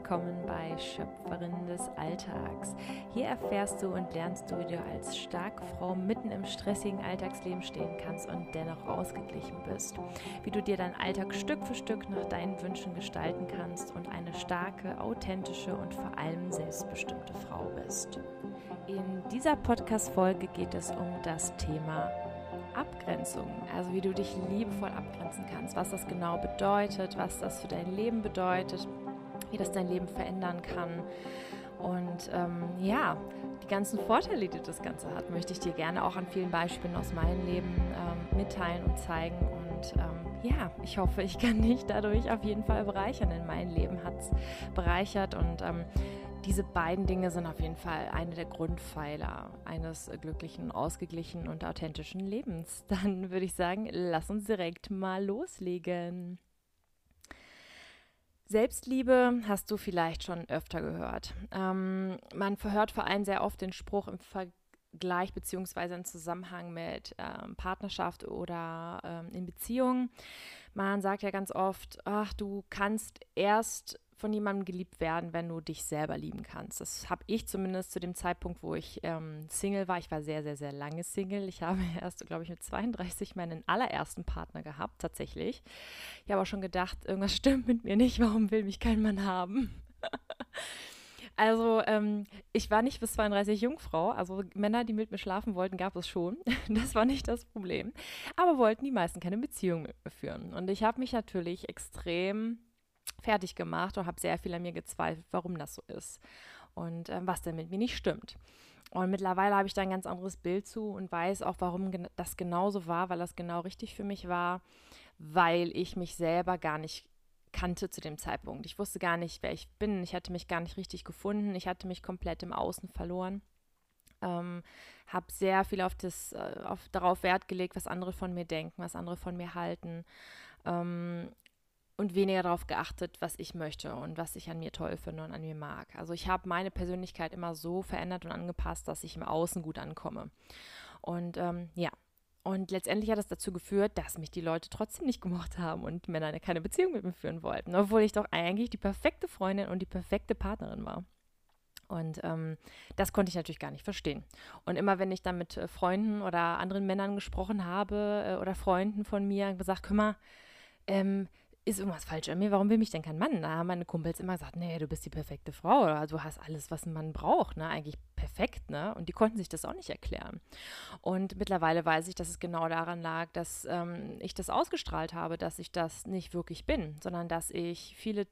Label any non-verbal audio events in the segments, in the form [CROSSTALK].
willkommen bei Schöpferin des Alltags. Hier erfährst du und lernst du, wie du als starke Frau mitten im stressigen Alltagsleben stehen kannst und dennoch ausgeglichen bist. Wie du dir deinen Alltag Stück für Stück nach deinen Wünschen gestalten kannst und eine starke, authentische und vor allem selbstbestimmte Frau bist. In dieser Podcast-Folge geht es um das Thema Abgrenzung, also wie du dich liebevoll abgrenzen kannst, was das genau bedeutet, was das für dein Leben bedeutet, wie das dein Leben verändern kann. Und ähm, ja, die ganzen Vorteile, die das Ganze hat, möchte ich dir gerne auch an vielen Beispielen aus meinem Leben ähm, mitteilen und zeigen. Und ähm, ja, ich hoffe, ich kann dich dadurch auf jeden Fall bereichern, denn mein Leben hat es bereichert und ähm, diese beiden Dinge sind auf jeden Fall eine der Grundpfeiler eines glücklichen, ausgeglichenen und authentischen Lebens. [LAUGHS] Dann würde ich sagen, lass uns direkt mal loslegen. Selbstliebe hast du vielleicht schon öfter gehört. Ähm, man verhört vor allem sehr oft den Spruch im Vergleich bzw. im Zusammenhang mit ähm, Partnerschaft oder ähm, in Beziehungen. Man sagt ja ganz oft, ach, du kannst erst von jemandem geliebt werden, wenn du dich selber lieben kannst. Das habe ich zumindest zu dem Zeitpunkt, wo ich ähm, Single war. Ich war sehr, sehr, sehr lange Single. Ich habe [LAUGHS] erst, glaube ich, mit 32 meinen allerersten Partner gehabt, tatsächlich. Ich habe auch schon gedacht, irgendwas [LAUGHS] stimmt mit mir nicht. Warum will mich kein Mann haben? [LAUGHS] Also ähm, ich war nicht bis 32 Jungfrau, also Männer, die mit mir schlafen wollten, gab es schon. Das war nicht das Problem. Aber wollten die meisten keine Beziehung mit mir führen. Und ich habe mich natürlich extrem fertig gemacht und habe sehr viel an mir gezweifelt, warum das so ist und äh, was denn mit mir nicht stimmt. Und mittlerweile habe ich da ein ganz anderes Bild zu und weiß auch, warum das genauso war, weil das genau richtig für mich war, weil ich mich selber gar nicht kannte zu dem Zeitpunkt. Ich wusste gar nicht, wer ich bin. Ich hatte mich gar nicht richtig gefunden. Ich hatte mich komplett im Außen verloren. Ähm, habe sehr viel auf das, äh, auf, darauf Wert gelegt, was andere von mir denken, was andere von mir halten. Ähm, und weniger darauf geachtet, was ich möchte und was ich an mir toll finde und an mir mag. Also ich habe meine Persönlichkeit immer so verändert und angepasst, dass ich im Außen gut ankomme. Und ähm, ja, und letztendlich hat das dazu geführt, dass mich die Leute trotzdem nicht gemocht haben und Männer keine Beziehung mit mir führen wollten, obwohl ich doch eigentlich die perfekte Freundin und die perfekte Partnerin war. Und ähm, das konnte ich natürlich gar nicht verstehen. Und immer wenn ich dann mit äh, Freunden oder anderen Männern gesprochen habe äh, oder Freunden von mir gesagt, mal, ähm, ist irgendwas falsch an mir? Warum will mich denn kein Mann? Da haben meine Kumpels immer gesagt, nee, du bist die perfekte Frau oder du hast alles, was ein Mann braucht, ne? Eigentlich perfekt, ne? Und die konnten sich das auch nicht erklären. Und mittlerweile weiß ich, dass es genau daran lag, dass ähm, ich das ausgestrahlt habe, dass ich das nicht wirklich bin, sondern dass ich viele,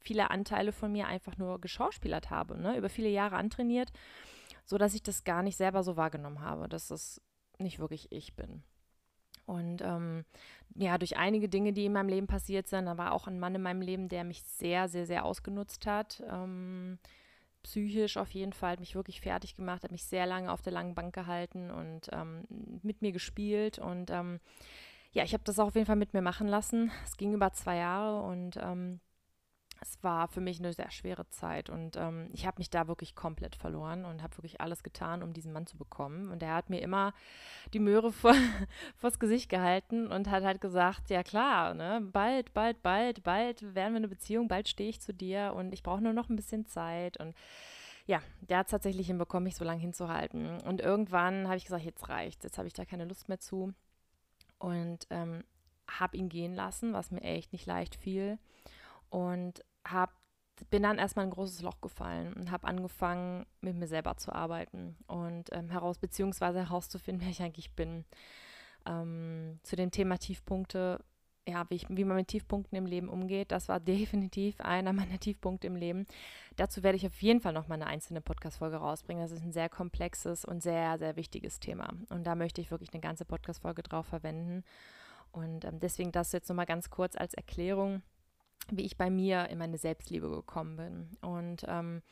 viele Anteile von mir einfach nur geschauspielert habe, ne? Über viele Jahre antrainiert, sodass ich das gar nicht selber so wahrgenommen habe, dass es nicht wirklich ich bin. Und ähm, ja, durch einige Dinge, die in meinem Leben passiert sind, da war auch ein Mann in meinem Leben, der mich sehr, sehr, sehr ausgenutzt hat. Ähm, psychisch auf jeden Fall, hat mich wirklich fertig gemacht, hat mich sehr lange auf der langen Bank gehalten und ähm, mit mir gespielt. Und ähm, ja, ich habe das auch auf jeden Fall mit mir machen lassen. Es ging über zwei Jahre und ähm, es war für mich eine sehr schwere Zeit und ähm, ich habe mich da wirklich komplett verloren und habe wirklich alles getan, um diesen Mann zu bekommen. Und er hat mir immer die Möhre vor, [LAUGHS] vors Gesicht gehalten und hat halt gesagt, ja klar, ne, bald, bald, bald, bald werden wir eine Beziehung, bald stehe ich zu dir und ich brauche nur noch ein bisschen Zeit und ja, der hat es tatsächlich hinbekommen, mich so lange hinzuhalten. Und irgendwann habe ich gesagt, jetzt reicht, jetzt habe ich da keine Lust mehr zu und ähm, habe ihn gehen lassen, was mir echt nicht leicht fiel und hab, bin dann erstmal ein großes Loch gefallen und habe angefangen, mit mir selber zu arbeiten und ähm, heraus, beziehungsweise herauszufinden, [LAUGHS] wer ich eigentlich bin. Ähm, zu dem Thema Tiefpunkte, ja, wie, ich, wie man mit Tiefpunkten im Leben umgeht, das war [LAUGHS] definitiv einer meiner Tiefpunkte im Leben. Dazu werde ich auf jeden Fall noch mal eine einzelne Podcast-Folge rausbringen. Das ist ein sehr komplexes und sehr, sehr wichtiges Thema. Und da möchte ich wirklich eine ganze Podcast-Folge drauf verwenden. Und ähm, deswegen das jetzt nochmal ganz kurz als Erklärung wie ich bei mir in meine Selbstliebe gekommen bin. Und ähm,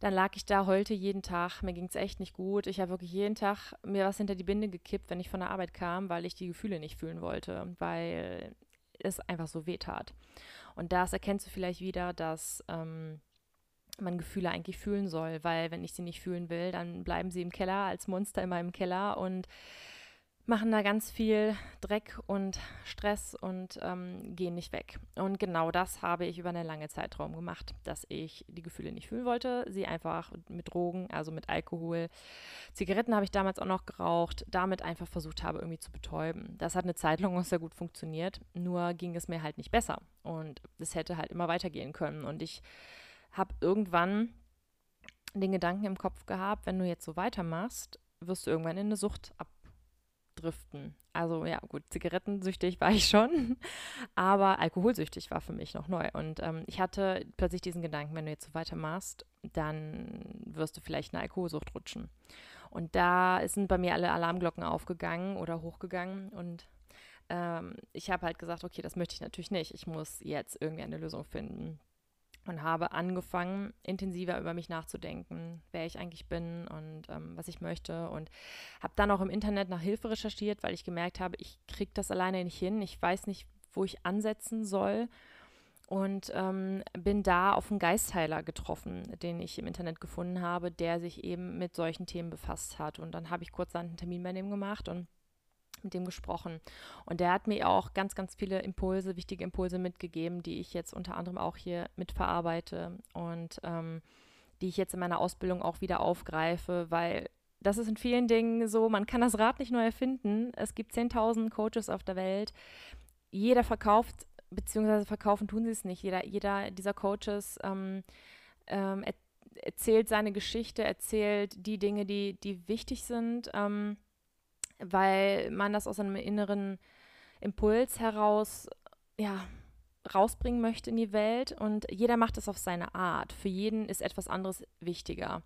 dann lag ich da, heulte jeden Tag, mir ging es echt nicht gut. Ich habe wirklich jeden Tag mir was hinter die Binde gekippt, wenn ich von der Arbeit kam, weil ich die Gefühle nicht fühlen wollte, weil es einfach so weh tat. Und das erkennst du vielleicht wieder, dass ähm, man Gefühle eigentlich fühlen soll, weil wenn ich sie nicht fühlen will, dann bleiben sie im Keller als Monster in meinem Keller und machen da ganz viel Dreck und Stress und ähm, gehen nicht weg. Und genau das habe ich über einen langen Zeitraum gemacht, dass ich die Gefühle nicht fühlen wollte, sie einfach mit Drogen, also mit Alkohol, Zigaretten habe ich damals auch noch geraucht, damit einfach versucht habe, irgendwie zu betäuben. Das hat eine Zeit lang auch sehr gut funktioniert, nur ging es mir halt nicht besser und es hätte halt immer weitergehen können. Und ich habe irgendwann den Gedanken im Kopf gehabt, wenn du jetzt so weitermachst, wirst du irgendwann in eine Sucht ab abdriften. Also ja, gut, zigarettensüchtig war ich schon, [LAUGHS] aber alkoholsüchtig war für mich noch neu. Und ähm, ich hatte plötzlich diesen Gedanken, wenn du jetzt so weitermachst, dann wirst du vielleicht in eine Alkoholsucht rutschen. Und da sind bei mir alle Alarmglocken aufgegangen oder hochgegangen und ähm, ich habe halt gesagt, okay, das möchte ich natürlich nicht. Ich muss jetzt irgendwie eine Lösung finden und habe angefangen, intensiver über mich nachzudenken, wer ich eigentlich bin und ähm, was ich möchte. Und habe dann auch im Internet nach Hilfe recherchiert, weil ich gemerkt habe, ich kriege das alleine nicht hin. Ich weiß nicht, wo ich ansetzen soll. Und ähm, bin da auf einen Geistheiler getroffen, den ich im Internet gefunden habe, der sich eben mit solchen Themen befasst hat. Und dann habe ich kurz einen Termin bei dem gemacht und mit dem gesprochen. Und der hat mir auch ganz, ganz viele Impulse, wichtige Impulse mitgegeben, die ich jetzt unter anderem auch hier mitverarbeite und ähm, die ich jetzt in meiner Ausbildung auch wieder aufgreife, weil das ist in vielen Dingen so, man kann das Rad nicht neu erfinden. Es gibt 10.000 Coaches auf der Welt. Jeder verkauft, beziehungsweise verkaufen tun sie es nicht. Jeder, jeder dieser Coaches ähm, ähm, er, erzählt seine Geschichte, erzählt die Dinge, die, die wichtig sind. Ähm, weil man das aus einem inneren Impuls heraus, ja, rausbringen möchte in die Welt und jeder macht es auf seine Art. Für jeden ist etwas anderes wichtiger.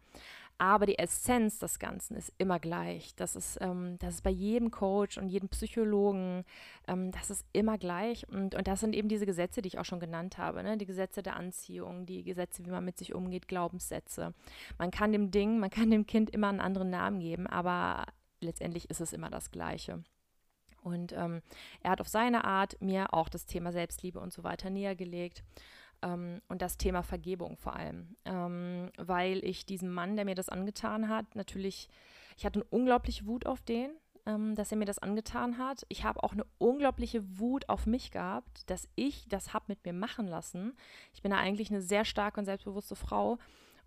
Aber die Essenz des Ganzen ist immer gleich. Das ist, ähm, das ist bei jedem Coach und jedem Psychologen, ähm, das ist immer gleich. Und, und das sind eben diese Gesetze, die ich auch schon genannt habe. Ne? Die Gesetze der Anziehung, die Gesetze, wie man mit sich umgeht, Glaubenssätze. Man kann dem Ding, man kann dem Kind immer einen anderen Namen geben, aber letztendlich ist es immer das Gleiche. Und ähm, er hat auf seine Art mir auch das Thema Selbstliebe und so weiter näher gelegt. Ähm, und das Thema Vergebung vor allem. Ähm, weil ich diesem Mann, der mir das angetan hat, natürlich, ich hatte eine unglaubliche Wut auf den, ähm, dass er mir das angetan hat. Ich habe auch eine unglaubliche Wut auf mich gehabt, dass ich das habe mit mir machen lassen. Ich bin da eigentlich eine sehr starke und selbstbewusste Frau.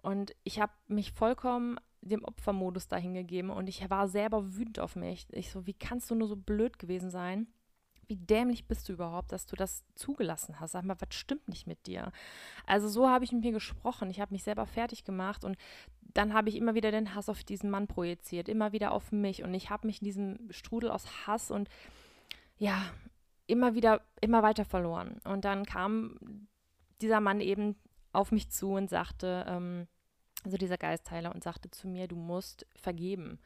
Und ich habe mich vollkommen dem Opfermodus dahingegeben und ich war selber wütend auf mich. Ich so, wie kannst du nur so blöd gewesen sein? Wie dämlich bist du überhaupt, dass du das zugelassen hast? Sag mal, was stimmt nicht mit dir? Also so habe ich mit mir gesprochen. Ich habe mich selber fertig gemacht und dann habe ich immer wieder den Hass auf diesen Mann projiziert, immer wieder auf mich und ich habe mich in diesem Strudel aus Hass und ja, immer wieder, immer weiter verloren. Und dann kam dieser Mann eben auf mich zu und sagte, ähm, also dieser Geistheiler, und sagte zu mir, du musst vergeben.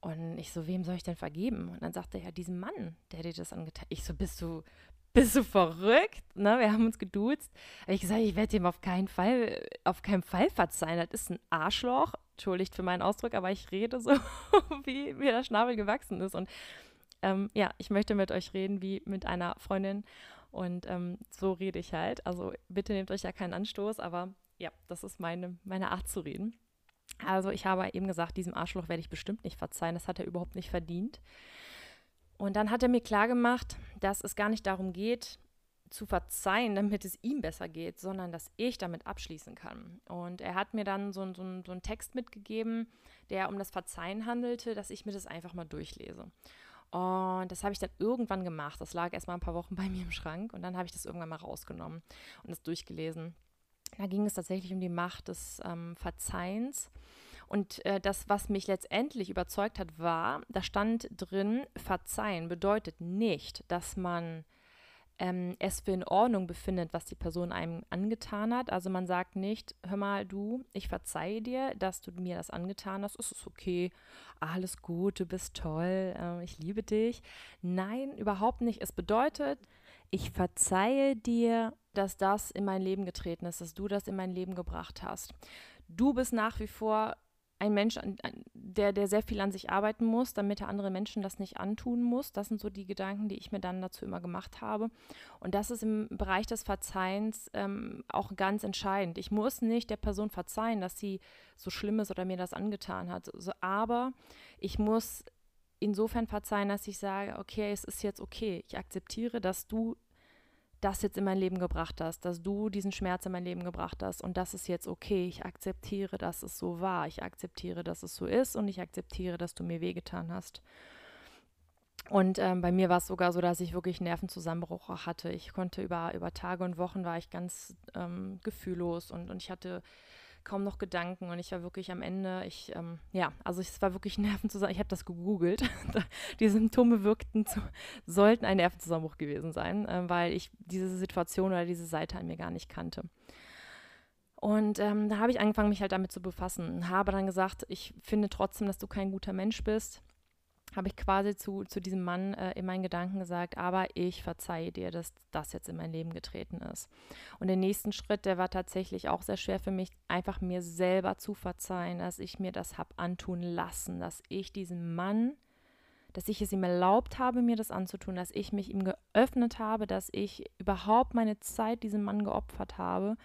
Und ich so, wem soll ich denn vergeben? Und dann sagte er, ja, diesem Mann, der dir das angetan Ich so, bist du, bist du verrückt? Ne? Wir haben uns geduzt. Ich gesagt, ich werde ihm auf keinen Fall, auf keinen Fall verzeihen. Das ist ein Arschloch. Entschuldigt für meinen Ausdruck, aber ich rede so, [LAUGHS] wie mir der Schnabel gewachsen ist. Und ähm, ja, ich möchte mit euch reden wie mit einer Freundin. Und ähm, so rede ich halt. Also bitte nehmt euch ja keinen Anstoß, aber ja, das ist meine, meine Art zu reden. Also ich habe eben gesagt, diesem Arschloch werde ich bestimmt nicht verzeihen. Das hat er überhaupt nicht verdient. Und dann hat er mir klargemacht, dass es gar nicht darum geht, zu verzeihen, damit es ihm besser geht, sondern dass ich damit abschließen kann. Und er hat mir dann so, so, so einen Text mitgegeben, der um das Verzeihen handelte, dass ich mir das einfach mal durchlese. Und das habe ich dann irgendwann gemacht. Das lag erst mal ein paar Wochen [LAUGHS] bei mir im Schrank und dann habe ich das irgendwann mal rausgenommen und das durchgelesen. Da ging es tatsächlich um die Macht des ähm, Verzeihens. Und äh, das, was mich letztendlich überzeugt hat, war, da stand drin, verzeihen bedeutet nicht, dass man ähm, es für in Ordnung befindet, was die Person einem angetan hat. Also man sagt nicht, hör mal, du, ich verzeihe dir, dass du mir das angetan hast, es ist okay, alles gut, du bist toll, äh, ich liebe dich. Nein, überhaupt nicht. Es bedeutet, ich verzeihe dir, dass das in mein Leben getreten ist, dass du das in mein Leben gebracht hast. Du bist nach wie vor ein Mensch, der, der sehr viel an sich arbeiten muss, damit er andere Menschen das nicht antun muss. Das sind so die Gedanken, die ich mir dann dazu immer gemacht habe. Und das ist im Bereich des Verzeihens ähm, auch ganz entscheidend. Ich muss nicht der Person verzeihen, dass sie so schlimm ist oder mir das angetan hat. So, aber ich muss insofern verzeihen, dass ich sage, okay, es ist jetzt okay. Ich akzeptiere, dass du das jetzt in mein Leben gebracht hast, dass du diesen Schmerz in mein Leben gebracht hast und das ist jetzt okay. Ich akzeptiere, dass es so war. Ich akzeptiere, dass es so ist und ich akzeptiere, dass du mir wehgetan hast. Und ähm, bei mir war es sogar so, dass ich wirklich Nervenzusammenbruch hatte. Ich konnte über, über Tage und Wochen war ich ganz ähm, gefühllos und, und ich hatte kaum noch Gedanken und ich war wirklich am Ende, ich, ähm, ja, also es war wirklich [LAUGHS] Nervenzusammenbruch. Ich habe das gegoogelt. [LAUGHS] die Symptome wirkten, zu, sollten ein Nervenzusammenbruch gewesen sein, äh, weil ich diese Situation oder diese Seite an mir gar nicht kannte. Und ähm, da habe ich angefangen, mich halt damit zu befassen. Habe dann gesagt, ich finde trotzdem, dass du kein guter Mensch bist habe ich quasi zu, zu diesem Mann äh, in meinen Gedanken gesagt, aber ich verzeihe dir, dass das jetzt in mein Leben getreten ist. Und der nächsten Schritt, der war tatsächlich auch sehr schwer für mich, einfach mir selber zu verzeihen, dass ich mir das habe antun lassen, dass ich diesem Mann, dass ich es ihm erlaubt habe, mir das anzutun, dass ich mich ihm geöffnet habe, dass ich überhaupt meine Zeit diesem Mann geopfert habe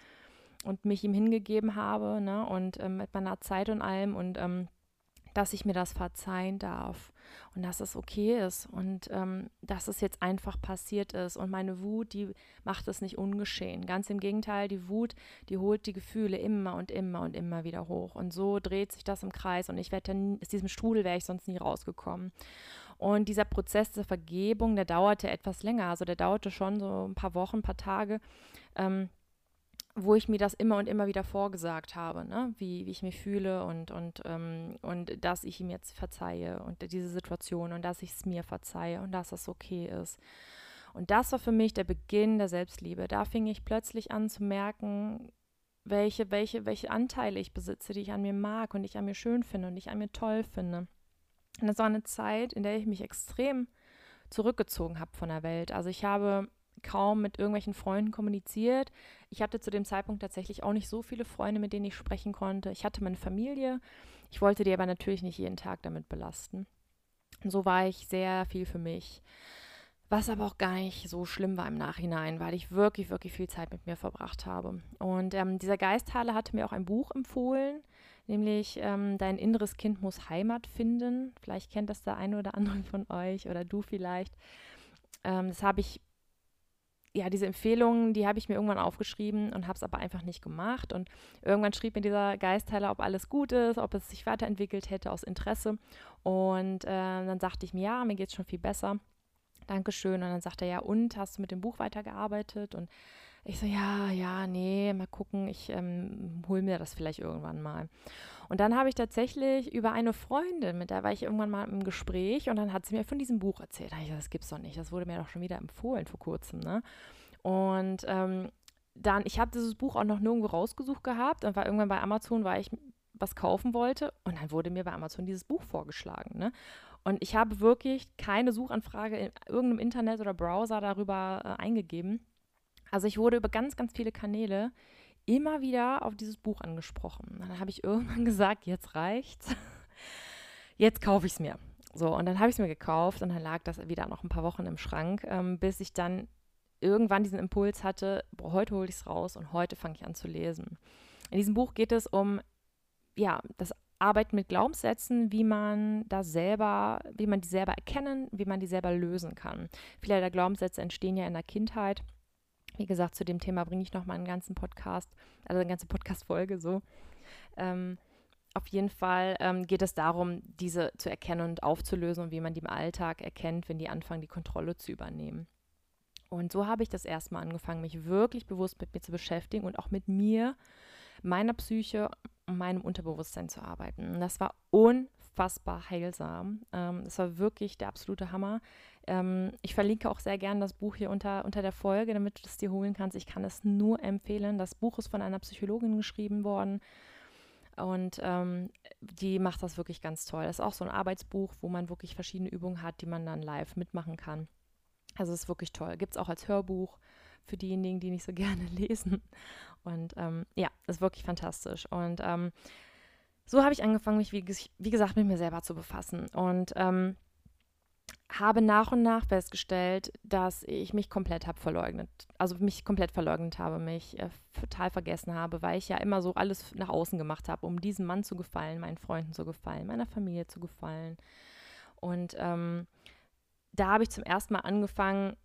und mich ihm hingegeben habe, ne, und ähm, mit meiner Zeit und allem und ähm, dass ich mir das verzeihen darf und dass es okay ist und ähm, dass es jetzt einfach passiert ist. Und meine Wut, die macht es nicht ungeschehen. Ganz im Gegenteil, die Wut, die holt die Gefühle immer und immer und immer wieder hoch. Und so dreht sich das im Kreis und ich werde dann, aus diesem Strudel wäre ich sonst nie rausgekommen. Und dieser Prozess der Vergebung, der dauerte etwas länger. Also der dauerte schon so ein paar Wochen, ein paar Tage. Ähm, wo ich mir das immer und immer wieder vorgesagt habe, ne? wie, wie ich mich fühle und, und, ähm, und dass ich ihm jetzt verzeihe und diese Situation und dass ich es mir verzeihe und dass das okay ist. Und das war für mich der Beginn der Selbstliebe. Da fing ich plötzlich an zu merken, welche, welche, welche Anteile ich besitze, die ich an mir mag und ich an mir schön finde und ich an mir toll finde. Und das war eine Zeit, in der ich mich extrem zurückgezogen habe von der Welt. Also ich habe kaum mit irgendwelchen Freunden kommuniziert. Ich hatte zu dem Zeitpunkt tatsächlich auch nicht so viele Freunde, mit denen ich sprechen konnte. Ich hatte meine Familie. Ich wollte die aber natürlich nicht jeden Tag damit belasten. Und so war ich sehr viel für mich. Was aber auch gar nicht so schlimm war im Nachhinein, weil ich wirklich, wirklich viel Zeit mit mir verbracht habe. Und ähm, dieser Geistheiler hatte mir auch ein Buch empfohlen, nämlich ähm, Dein inneres Kind muss Heimat finden. Vielleicht kennt das der eine oder andere von euch oder du vielleicht. Ähm, das habe ich ja, diese Empfehlungen, die habe ich mir irgendwann aufgeschrieben und habe es aber einfach nicht gemacht. Und irgendwann schrieb mir dieser Geistheiler, ob alles gut ist, ob es sich weiterentwickelt hätte aus Interesse. Und äh, dann sagte ich mir, ja, mir geht es schon viel besser. Dankeschön. Und dann sagte er, ja, und hast du mit dem Buch weitergearbeitet? Und ich so, ja, ja, nee, mal gucken, ich ähm, hole mir das vielleicht irgendwann mal. Und dann habe ich tatsächlich über eine Freundin, mit der war ich irgendwann mal im Gespräch und dann hat sie mir von diesem Buch erzählt. Da ich, das gibt's doch nicht, das wurde mir doch schon wieder empfohlen vor kurzem, ne? Und ähm, dann, ich habe dieses Buch auch noch nirgendwo rausgesucht gehabt und war irgendwann bei Amazon, weil ich was kaufen wollte und dann wurde mir bei Amazon dieses Buch vorgeschlagen, ne? Und ich habe wirklich keine Suchanfrage in irgendeinem Internet oder Browser darüber äh, eingegeben. Also ich wurde über ganz, ganz viele Kanäle immer wieder auf dieses Buch angesprochen. Dann habe ich irgendwann [LAUGHS] gesagt, jetzt reicht's. Jetzt kaufe ich es mir. So, und dann habe ich es mir gekauft und dann lag das wieder noch ein paar Wochen im Schrank, ähm, bis ich dann irgendwann diesen Impuls hatte, boah, heute hole ich es raus und heute fange ich an zu lesen. In diesem Buch geht es um ja, das Arbeiten mit Glaubenssätzen, wie man das selber, wie man die selber erkennen, wie man die selber lösen kann. Viele der Glaubenssätze entstehen ja in der Kindheit wie gesagt, zu dem Thema bringe ich noch mal einen ganzen Podcast, also eine ganze Podcast-Folge so. Ähm, auf jeden Fall ähm, geht es darum, diese zu erkennen und aufzulösen und wie man die im Alltag erkennt, wenn die anfangen, die Kontrolle zu übernehmen. Und so habe ich das erstmal angefangen, mich wirklich bewusst mit mir zu beschäftigen und auch mit mir, meiner Psyche und meinem Unterbewusstsein zu arbeiten. Und das war unfassbar heilsam. Ähm, das war wirklich der absolute Hammer. Ähm, ich verlinke auch sehr gerne das Buch hier unter, unter der Folge, damit du es dir holen kannst. Ich kann es nur empfehlen. Das Buch ist von einer Psychologin geschrieben worden. Und ähm, die macht das wirklich ganz toll. Das ist auch so ein Arbeitsbuch, wo man wirklich verschiedene Übungen hat, die man dann live mitmachen kann. Also es ist wirklich toll. Gibt es auch als Hörbuch für diejenigen, die nicht so [LAUGHS] gerne lesen. Und ähm, ja, ist wirklich fantastisch. Und ähm, so habe ich angefangen, mich, wie, wie, gesagt, mit mir selber zu befassen. Und ähm, habe nach und nach festgestellt, dass ich mich komplett habe verleugnet, also mich komplett verleugnet habe, mich äh, total vergessen habe, weil ich ja immer so alles nach außen gemacht habe, um diesem Mann zu gefallen, meinen Freunden zu gefallen, meiner Familie zu gefallen. Und ähm, da habe ich zum ersten Mal angefangen,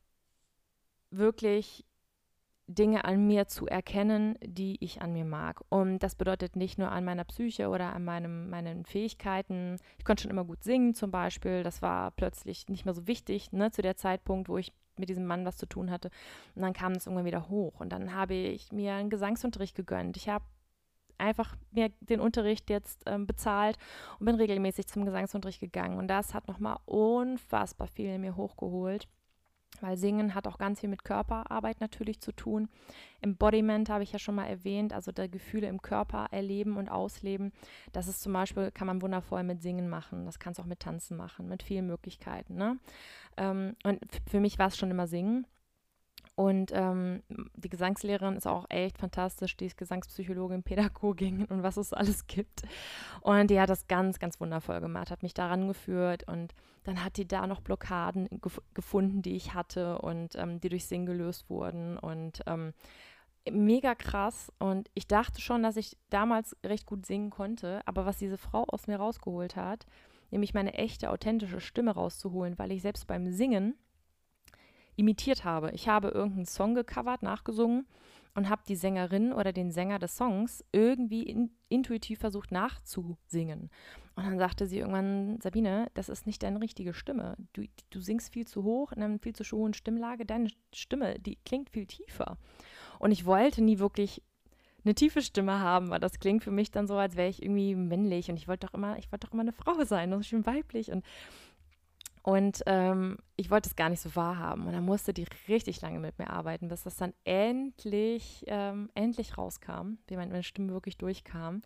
wirklich Dinge an mir zu erkennen, die ich an mir mag. Und das bedeutet nicht nur an meiner Psyche oder an meinem, meinen Fähigkeiten. Ich konnte schon immer gut singen zum Beispiel. Das war plötzlich nicht mehr so wichtig ne, zu der Zeitpunkt, wo ich mit diesem Mann was zu tun hatte. Und dann kam es irgendwann wieder hoch. Und dann habe ich mir einen Gesangsunterricht gegönnt. Ich habe einfach mir den Unterricht jetzt ähm, bezahlt und bin regelmäßig zum Gesangsunterricht gegangen. Und das hat nochmal unfassbar viel in mir hochgeholt. Weil Singen hat auch ganz viel mit Körperarbeit natürlich zu tun. Embodiment habe ich ja schon mal erwähnt, also der Gefühle im Körper erleben und ausleben. Das ist zum Beispiel, kann man wundervoll mit Singen machen. Das kannst du auch mit Tanzen machen, mit vielen Möglichkeiten. Ne? Ähm, und für mich war es schon immer Singen. Und ähm, die Gesangslehrerin ist auch echt fantastisch, die ist Gesangspsychologin, Pädagogin und was es alles gibt. Und die hat das ganz, ganz wundervoll gemacht, hat mich daran geführt und dann hat die da noch Blockaden gef gefunden, die ich hatte und ähm, die durch Singen gelöst wurden und ähm, mega krass. Und ich dachte schon, dass ich damals recht gut singen konnte, aber was diese Frau aus mir rausgeholt hat, nämlich meine echte, authentische Stimme rauszuholen, weil ich selbst beim Singen imitiert habe. Ich habe irgendeinen Song gecovert, nachgesungen und habe die Sängerin oder den Sänger des Songs irgendwie in, intuitiv versucht nachzusingen. Und dann sagte sie irgendwann, Sabine, das ist nicht deine richtige Stimme. Du, du singst viel zu hoch, in einer viel zu hohen Stimmlage. Deine Stimme, die klingt viel tiefer. Und ich wollte nie wirklich eine tiefe Stimme haben, weil das klingt für mich dann so, als wäre ich irgendwie männlich und ich wollte doch immer, ich wollte doch immer eine Frau sein, so schön weiblich und und ähm, ich wollte es gar nicht so wahrhaben. Und dann musste die richtig lange mit mir arbeiten, bis das dann endlich, ähm, endlich rauskam, wie meine Stimme wirklich durchkam.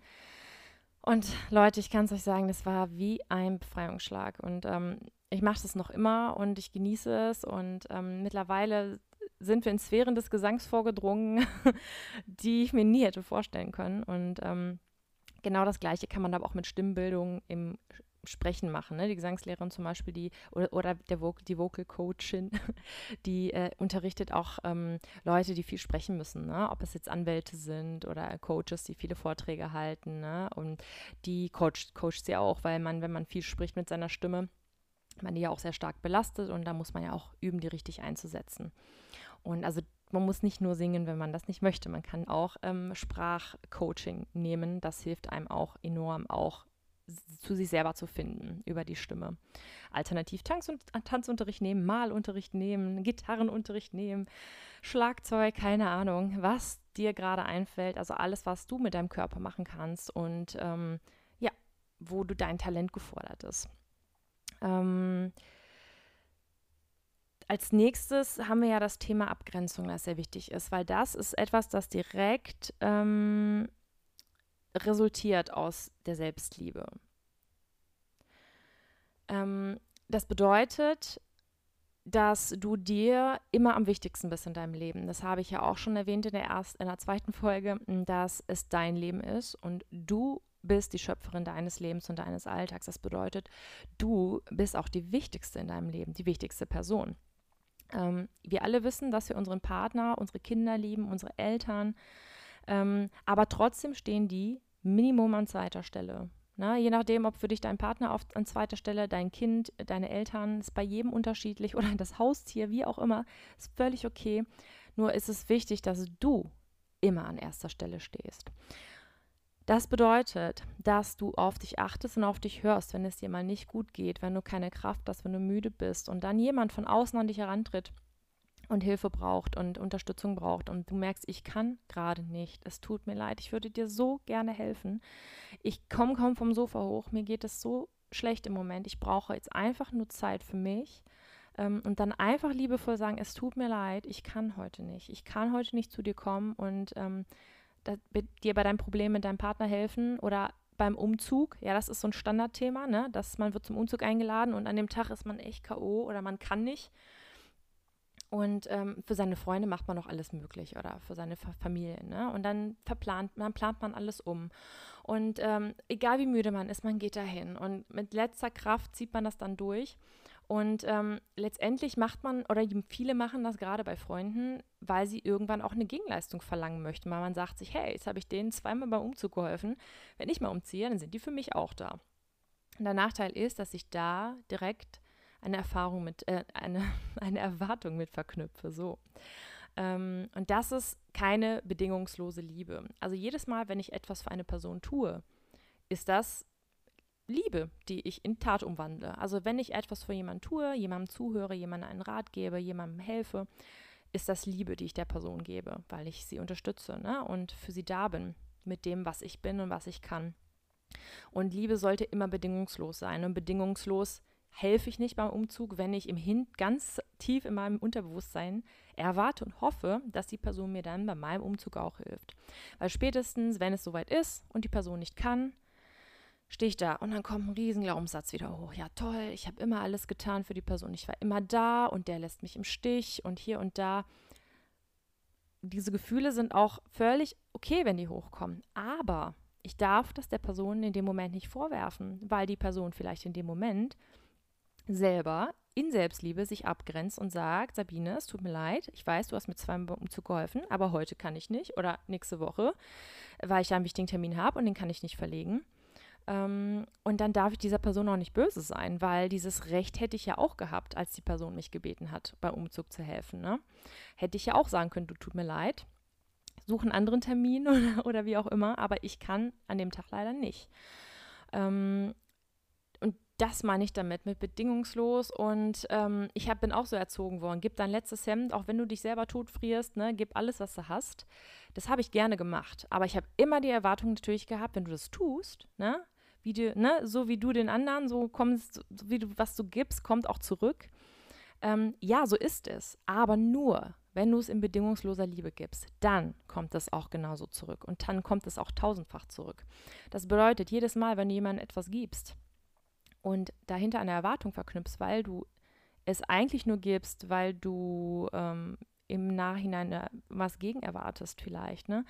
Und Leute, ich kann es euch sagen, das war wie ein Befreiungsschlag. Und ähm, ich mache das noch immer und ich genieße es. Und ähm, mittlerweile sind wir in Sphären des Gesangs vorgedrungen, [LAUGHS] die ich mir nie hätte vorstellen können. Und ähm, genau das Gleiche kann man aber auch mit Stimmbildung im Sprechen machen. Ne? Die Gesangslehrerin zum Beispiel, die oder, oder der Vocal, die Vocal Coachin, [LAUGHS] die äh, unterrichtet auch ähm, Leute, die viel sprechen müssen. Ne? Ob es jetzt Anwälte sind oder Coaches, die viele Vorträge halten. Ne? Und die coacht, coacht sie auch, weil man, wenn man viel spricht mit seiner Stimme, man die ja auch sehr stark belastet und da muss man ja auch üben, die richtig einzusetzen. Und also man muss nicht nur singen, wenn man das nicht möchte. Man kann auch ähm, Sprachcoaching nehmen. Das hilft einem auch enorm, auch zu sich selber zu finden über die Stimme. Alternativ Tanz und, Tanzunterricht nehmen, Malunterricht nehmen, Gitarrenunterricht nehmen, Schlagzeug, keine Ahnung, was dir gerade einfällt. Also alles, was du mit deinem Körper machen kannst und ähm, ja, wo du dein Talent gefordert ist. Ähm, als nächstes haben wir ja das Thema Abgrenzung, das sehr wichtig ist, weil das ist etwas, das direkt ähm, resultiert aus der Selbstliebe. Ähm, das bedeutet, dass du dir immer am wichtigsten bist in deinem Leben. Das habe ich ja auch schon erwähnt in der, ersten, in der zweiten Folge, dass es dein Leben ist und du bist die Schöpferin deines Lebens und deines Alltags. Das bedeutet, du bist auch die wichtigste in deinem Leben, die wichtigste Person. Ähm, wir alle wissen, dass wir unseren Partner, unsere Kinder lieben, unsere Eltern, ähm, aber trotzdem stehen die Minimum an zweiter Stelle. Na, je nachdem, ob für dich dein Partner auf, an zweiter Stelle, dein Kind, deine Eltern, ist bei jedem unterschiedlich [LAUGHS] oder das Haustier, wie auch immer, ist völlig okay. Nur ist es wichtig, dass du immer an erster Stelle stehst. Das bedeutet, dass du auf dich achtest und auf dich hörst, wenn es dir mal nicht gut geht, wenn du keine Kraft hast, wenn du müde bist und dann jemand von außen an dich herantritt und Hilfe braucht und Unterstützung braucht. Und du merkst, ich kann gerade nicht, es tut mir leid, ich würde dir so gerne helfen. Ich komme kaum vom Sofa hoch, mir geht es so schlecht im Moment, ich brauche jetzt einfach nur Zeit für mich ähm, und dann einfach liebevoll sagen, es tut mir leid, ich kann heute nicht, ich kann heute nicht zu dir kommen und ähm, da, dir bei deinem Problem mit deinem Partner helfen oder beim Umzug, ja, das ist so ein Standardthema, ne, dass man wird zum Umzug eingeladen und an dem Tag ist man echt K.O. oder man kann nicht und ähm, für seine Freunde macht man auch alles möglich oder für seine Familie. Ne? Und dann verplant, dann plant man alles um. Und ähm, egal wie müde man ist, man geht dahin. Und mit letzter Kraft zieht man das dann durch. Und ähm, letztendlich macht man, oder viele machen das gerade bei Freunden, weil sie irgendwann auch eine Gegenleistung verlangen möchten. Weil man sagt sich, hey, jetzt habe ich denen zweimal beim Umzug geholfen. Wenn ich mal umziehe, dann sind die für mich auch da. der Nachteil ist, dass ich da direkt eine Erfahrung mit, äh, eine, [LAUGHS] eine Erwartung mit verknüpfe. So. Ähm, und das ist keine bedingungslose Liebe. Also jedes Mal, wenn ich etwas für eine Person tue, ist das Liebe, die ich in Tat umwandle. Also wenn ich etwas für jemanden tue, jemandem zuhöre, jemandem einen Rat gebe, jemandem helfe, ist das Liebe, die ich der Person gebe, weil ich sie unterstütze ne? und für sie da bin mit dem, was ich bin und was ich kann. Und Liebe sollte immer bedingungslos sein. Und bedingungslos helfe ich nicht beim Umzug, wenn ich im Hin ganz tief in meinem Unterbewusstsein erwarte und hoffe, dass die Person mir dann bei meinem Umzug auch hilft. Weil spätestens, wenn es soweit ist und die Person nicht kann, stehe ich da und dann kommt ein riesen Glaubenssatz wieder hoch. Ja, toll, ich habe immer alles getan für die Person. Ich war immer da und der lässt mich im Stich und hier und da. Diese Gefühle sind auch völlig okay, wenn die hochkommen. Aber ich darf das der Person in dem Moment nicht vorwerfen, weil die Person vielleicht in dem Moment selber in Selbstliebe sich abgrenzt und sagt, Sabine, es tut mir leid, ich weiß, du hast mir zweimal beim Umzug geholfen, aber heute kann ich nicht oder nächste Woche, weil ich da einen wichtigen Termin habe und den kann ich nicht verlegen. Ähm, und dann darf ich dieser Person auch nicht böse sein, weil dieses Recht hätte ich ja auch gehabt, als die Person mich gebeten hat, beim Umzug zu helfen. Ne? Hätte ich ja auch sagen können, du tut mir leid, suche einen anderen Termin [LAUGHS] oder, oder wie auch immer, aber ich kann an dem Tag leider nicht. Ähm, das meine ich damit, mit bedingungslos. Und ähm, ich hab, bin auch so erzogen worden. Gib dein letztes Hemd, auch wenn du dich selber totfrierst, ne, gib alles, was du hast. Das habe ich gerne gemacht. Aber ich habe immer die Erwartung natürlich gehabt, wenn du das tust, ne, wie du, ne, so wie du den anderen, so kommst, so wie du, was du gibst, kommt auch zurück. Ähm, ja, so ist es. Aber nur, wenn du es in bedingungsloser Liebe gibst, dann kommt es auch genauso zurück. Und dann kommt es auch tausendfach zurück. Das bedeutet, jedes Mal, wenn du jemandem etwas gibst und dahinter eine Erwartung verknüpfst, weil du es eigentlich nur gibst, weil du ähm, im Nachhinein äh, was gegen erwartest vielleicht, ne?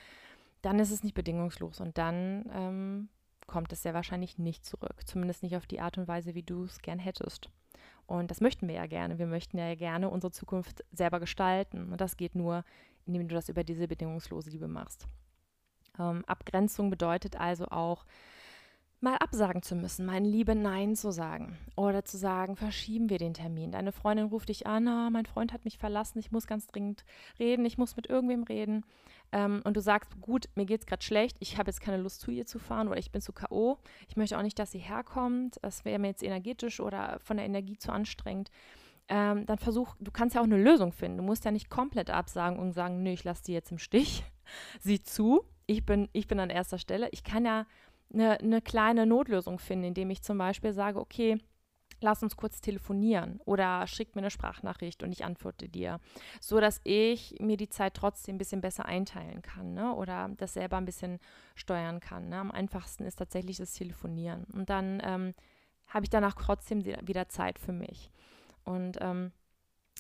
Dann ist es nicht bedingungslos und dann ähm, kommt es sehr wahrscheinlich nicht zurück. Zumindest nicht auf die Art und Weise, wie du es gern hättest. Und das möchten wir ja gerne. Wir möchten ja gerne unsere Zukunft selber gestalten. Und das geht nur, indem du das über diese bedingungslose Liebe machst. Ähm, Abgrenzung bedeutet also auch, mal absagen zu müssen, mein Liebe Nein zu sagen. Oder zu sagen, verschieben wir den Termin. Deine Freundin ruft dich an, oh, mein Freund hat mich verlassen, ich muss ganz dringend reden, ich muss mit irgendwem reden. Ähm, und du sagst, gut, mir geht es gerade schlecht, ich habe jetzt keine Lust zu ihr zu fahren oder ich bin zu K.O. Ich möchte auch nicht, dass sie herkommt. Das wäre mir jetzt energetisch oder von der Energie zu anstrengend. Ähm, dann versuch, du kannst ja auch eine Lösung finden. Du musst ja nicht komplett absagen und sagen, nö, ich lasse die jetzt im Stich. [LAUGHS] Sieh zu, ich bin, ich bin an erster Stelle. Ich kann ja eine, eine kleine Notlösung finden, indem ich zum Beispiel sage, okay, lass uns kurz telefonieren oder schick mir eine Sprachnachricht und ich antworte dir, so dass ich mir die Zeit trotzdem ein bisschen besser einteilen kann ne? oder das selber ein bisschen steuern kann. Ne? Am einfachsten ist tatsächlich das Telefonieren und dann ähm, habe ich danach trotzdem wieder Zeit für mich. Und ähm,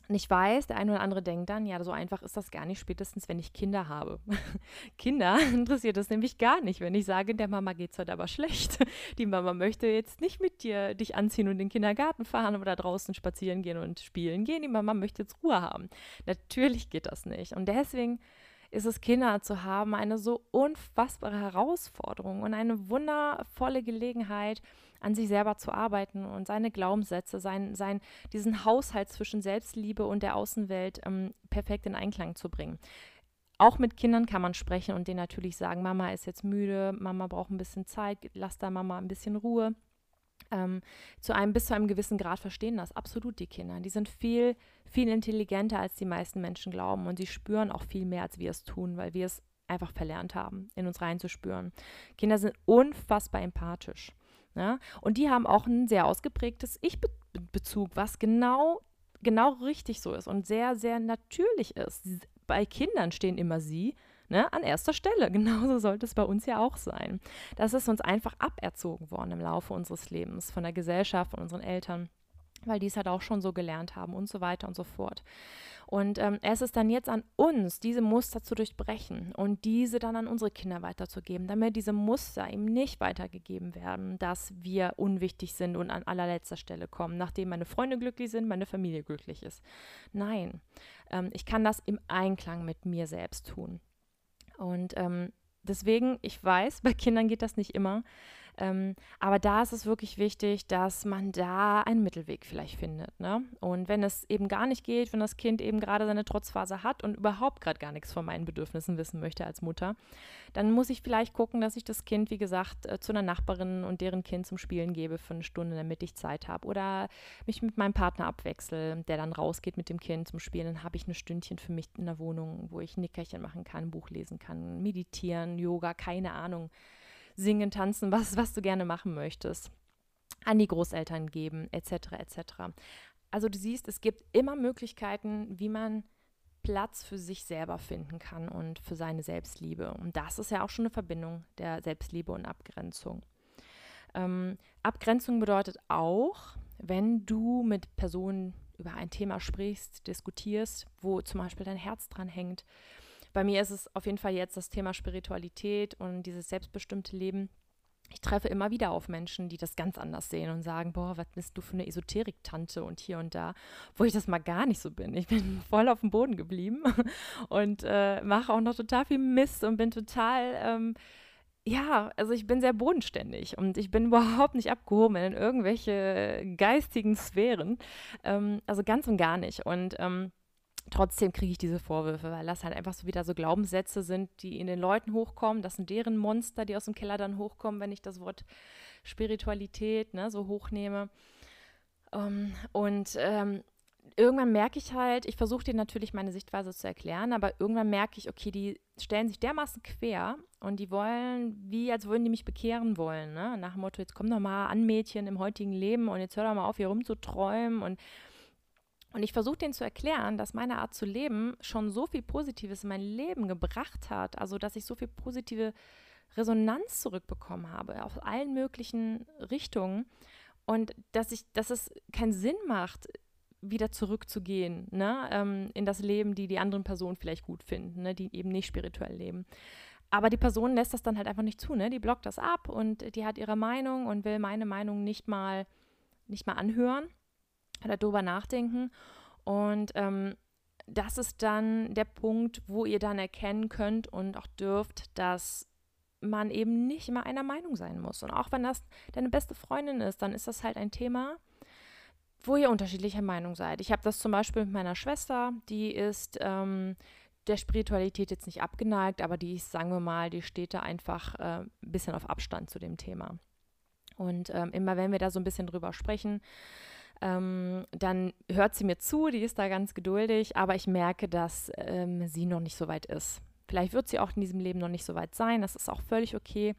und ich weiß, der eine oder andere denkt dann, ja, so einfach ist das gar nicht, spätestens wenn ich Kinder habe. [LAUGHS] Kinder [LAUGHS] interessiert das nämlich gar nicht, wenn ich sage, der Mama geht es heute aber schlecht. [LAUGHS] Die Mama möchte jetzt nicht mit dir dich anziehen und in den Kindergarten fahren oder draußen spazieren gehen und spielen gehen. Die Mama möchte jetzt Ruhe haben. Natürlich geht das nicht. Und deswegen ist es, Kinder zu haben, eine so unfassbare Herausforderung und eine wundervolle Gelegenheit, an sich selber zu arbeiten und seine Glaubenssätze, sein, sein, diesen Haushalt zwischen Selbstliebe und der Außenwelt ähm, perfekt in Einklang zu bringen. Auch mit Kindern kann man sprechen und denen natürlich sagen, Mama ist jetzt müde, Mama braucht ein bisschen Zeit, lass da Mama ein bisschen Ruhe. Ähm, zu einem bis zu einem gewissen Grad verstehen das absolut die Kinder. Die sind viel, viel intelligenter, als die meisten Menschen glauben und sie spüren auch viel mehr, als wir es tun, weil wir es einfach verlernt haben, in uns reinzuspüren. Kinder sind unfassbar empathisch. Ja? Und die haben auch ein sehr ausgeprägtes Ich-Bezug, was genau, genau richtig so ist und sehr, sehr natürlich ist. Bei Kindern stehen immer sie ne, an erster Stelle. [LAUGHS] Genauso sollte es bei uns ja auch sein. Das ist uns einfach aberzogen worden im Laufe unseres Lebens, von der Gesellschaft, von unseren Eltern weil die es halt auch schon so gelernt haben und so weiter und so fort. Und ähm, es ist dann jetzt an uns, diese Muster zu durchbrechen und diese dann an unsere Kinder weiterzugeben, damit diese Muster eben nicht weitergegeben werden, dass wir unwichtig sind und an allerletzter Stelle kommen, nachdem meine Freunde glücklich sind, meine Familie glücklich ist. Nein, ähm, ich kann das im Einklang mit mir selbst tun. Und ähm, deswegen, ich weiß, [LAUGHS] bei Kindern geht das nicht immer. Ähm, aber da ist es wirklich wichtig, dass man da einen Mittelweg vielleicht findet. Ne? Und wenn es eben gar nicht geht, wenn das Kind eben gerade seine Trotzphase hat und überhaupt gerade gar nichts von meinen Bedürfnissen wissen möchte als Mutter, dann muss ich vielleicht gucken, dass ich das Kind, wie gesagt, äh, zu einer Nachbarin und deren Kind zum Spielen gebe für eine Stunde, damit ich Zeit habe. Oder mich mit meinem Partner abwechsel, der dann rausgeht mit dem Kind zum Spielen. Dann habe ich ein Stündchen für mich in der Wohnung, wo ich Nickerchen machen kann, Buch lesen kann, meditieren, Yoga, keine Ahnung, singen, tanzen, was, was du gerne machen möchtest. An die Großeltern geben, etc. etc. Also du siehst, es gibt immer Möglichkeiten, wie man Platz für sich selber finden kann und für seine Selbstliebe. Und das ist ja auch schon eine Verbindung der Selbstliebe und Abgrenzung. Ähm, Abgrenzung bedeutet auch, wenn du mit Personen über ein Thema sprichst, diskutierst, wo zum Beispiel dein Herz dran hängt. Bei mir ist es auf jeden Fall jetzt das Thema Spiritualität und dieses selbstbestimmte Leben ich treffe immer wieder auf Menschen, die das ganz anders sehen und sagen, boah, was bist du für eine Esoterik-Tante und hier und da, wo ich das mal gar nicht so bin. Ich bin [LAUGHS] voll auf dem Boden geblieben [LAUGHS] und äh, mache auch noch total viel Mist und bin total, ähm, ja, also ich bin sehr bodenständig und ich bin [LAUGHS] überhaupt nicht abgehoben in irgendwelche geistigen Sphären, ähm, also ganz und gar nicht. Und ähm, trotzdem kriege ich diese Vorwürfe, weil das halt einfach so wieder so Glaubenssätze sind, die in den Leuten hochkommen. Das sind deren Monster, die aus dem Keller dann hochkommen, wenn ich das Wort Spiritualität ne, so hochnehme. Um, ähm, und ähm, irgendwann merke ich halt, ich versuche dir natürlich meine Sichtweise zu erklären, aber irgendwann merke ich, okay, die stellen sich dermaßen quer und die wollen, wie als würden die mich bekehren wollen. Ne? Nach dem Motto, jetzt komm doch mal an, Mädchen, im heutigen Leben und jetzt hör doch mal auf, hier rumzuträumen und und ich versuche denen zu erklären, dass meine Art zu leben schon so viel Positives in mein Leben gebracht hat, also dass ich so viel positive Resonanz zurückbekommen habe aus allen möglichen Richtungen und dass ich, dass es keinen Sinn macht, wieder zurückzugehen ne, ähm, in das Leben, die die anderen Personen vielleicht gut finden, ne, die eben nicht spirituell leben. Aber die Person lässt das dann halt einfach nicht zu, ne? Die blockt das ab und die hat ihre Meinung und will meine Meinung nicht mal, nicht mal anhören darüber nachdenken. Und ähm, das ist dann der Punkt, wo ihr dann erkennen könnt und auch dürft, dass man eben nicht immer einer Meinung sein muss. Und auch wenn das deine beste Freundin ist, dann ist das halt ein Thema, wo ihr unterschiedlicher Meinung seid. Ich habe das zum Beispiel mit meiner Schwester, die ist ähm, der Spiritualität jetzt nicht abgeneigt, aber die ist, sagen wir mal, die steht da einfach äh, ein bisschen auf Abstand zu dem Thema. Und ähm, immer wenn wir da so ein bisschen drüber sprechen, ähm, dann hört sie mir zu, die ist da ganz geduldig, aber ich merke, dass ähm, sie noch nicht so weit ist. Vielleicht wird sie auch in diesem Leben noch nicht so weit sein, das ist auch völlig okay.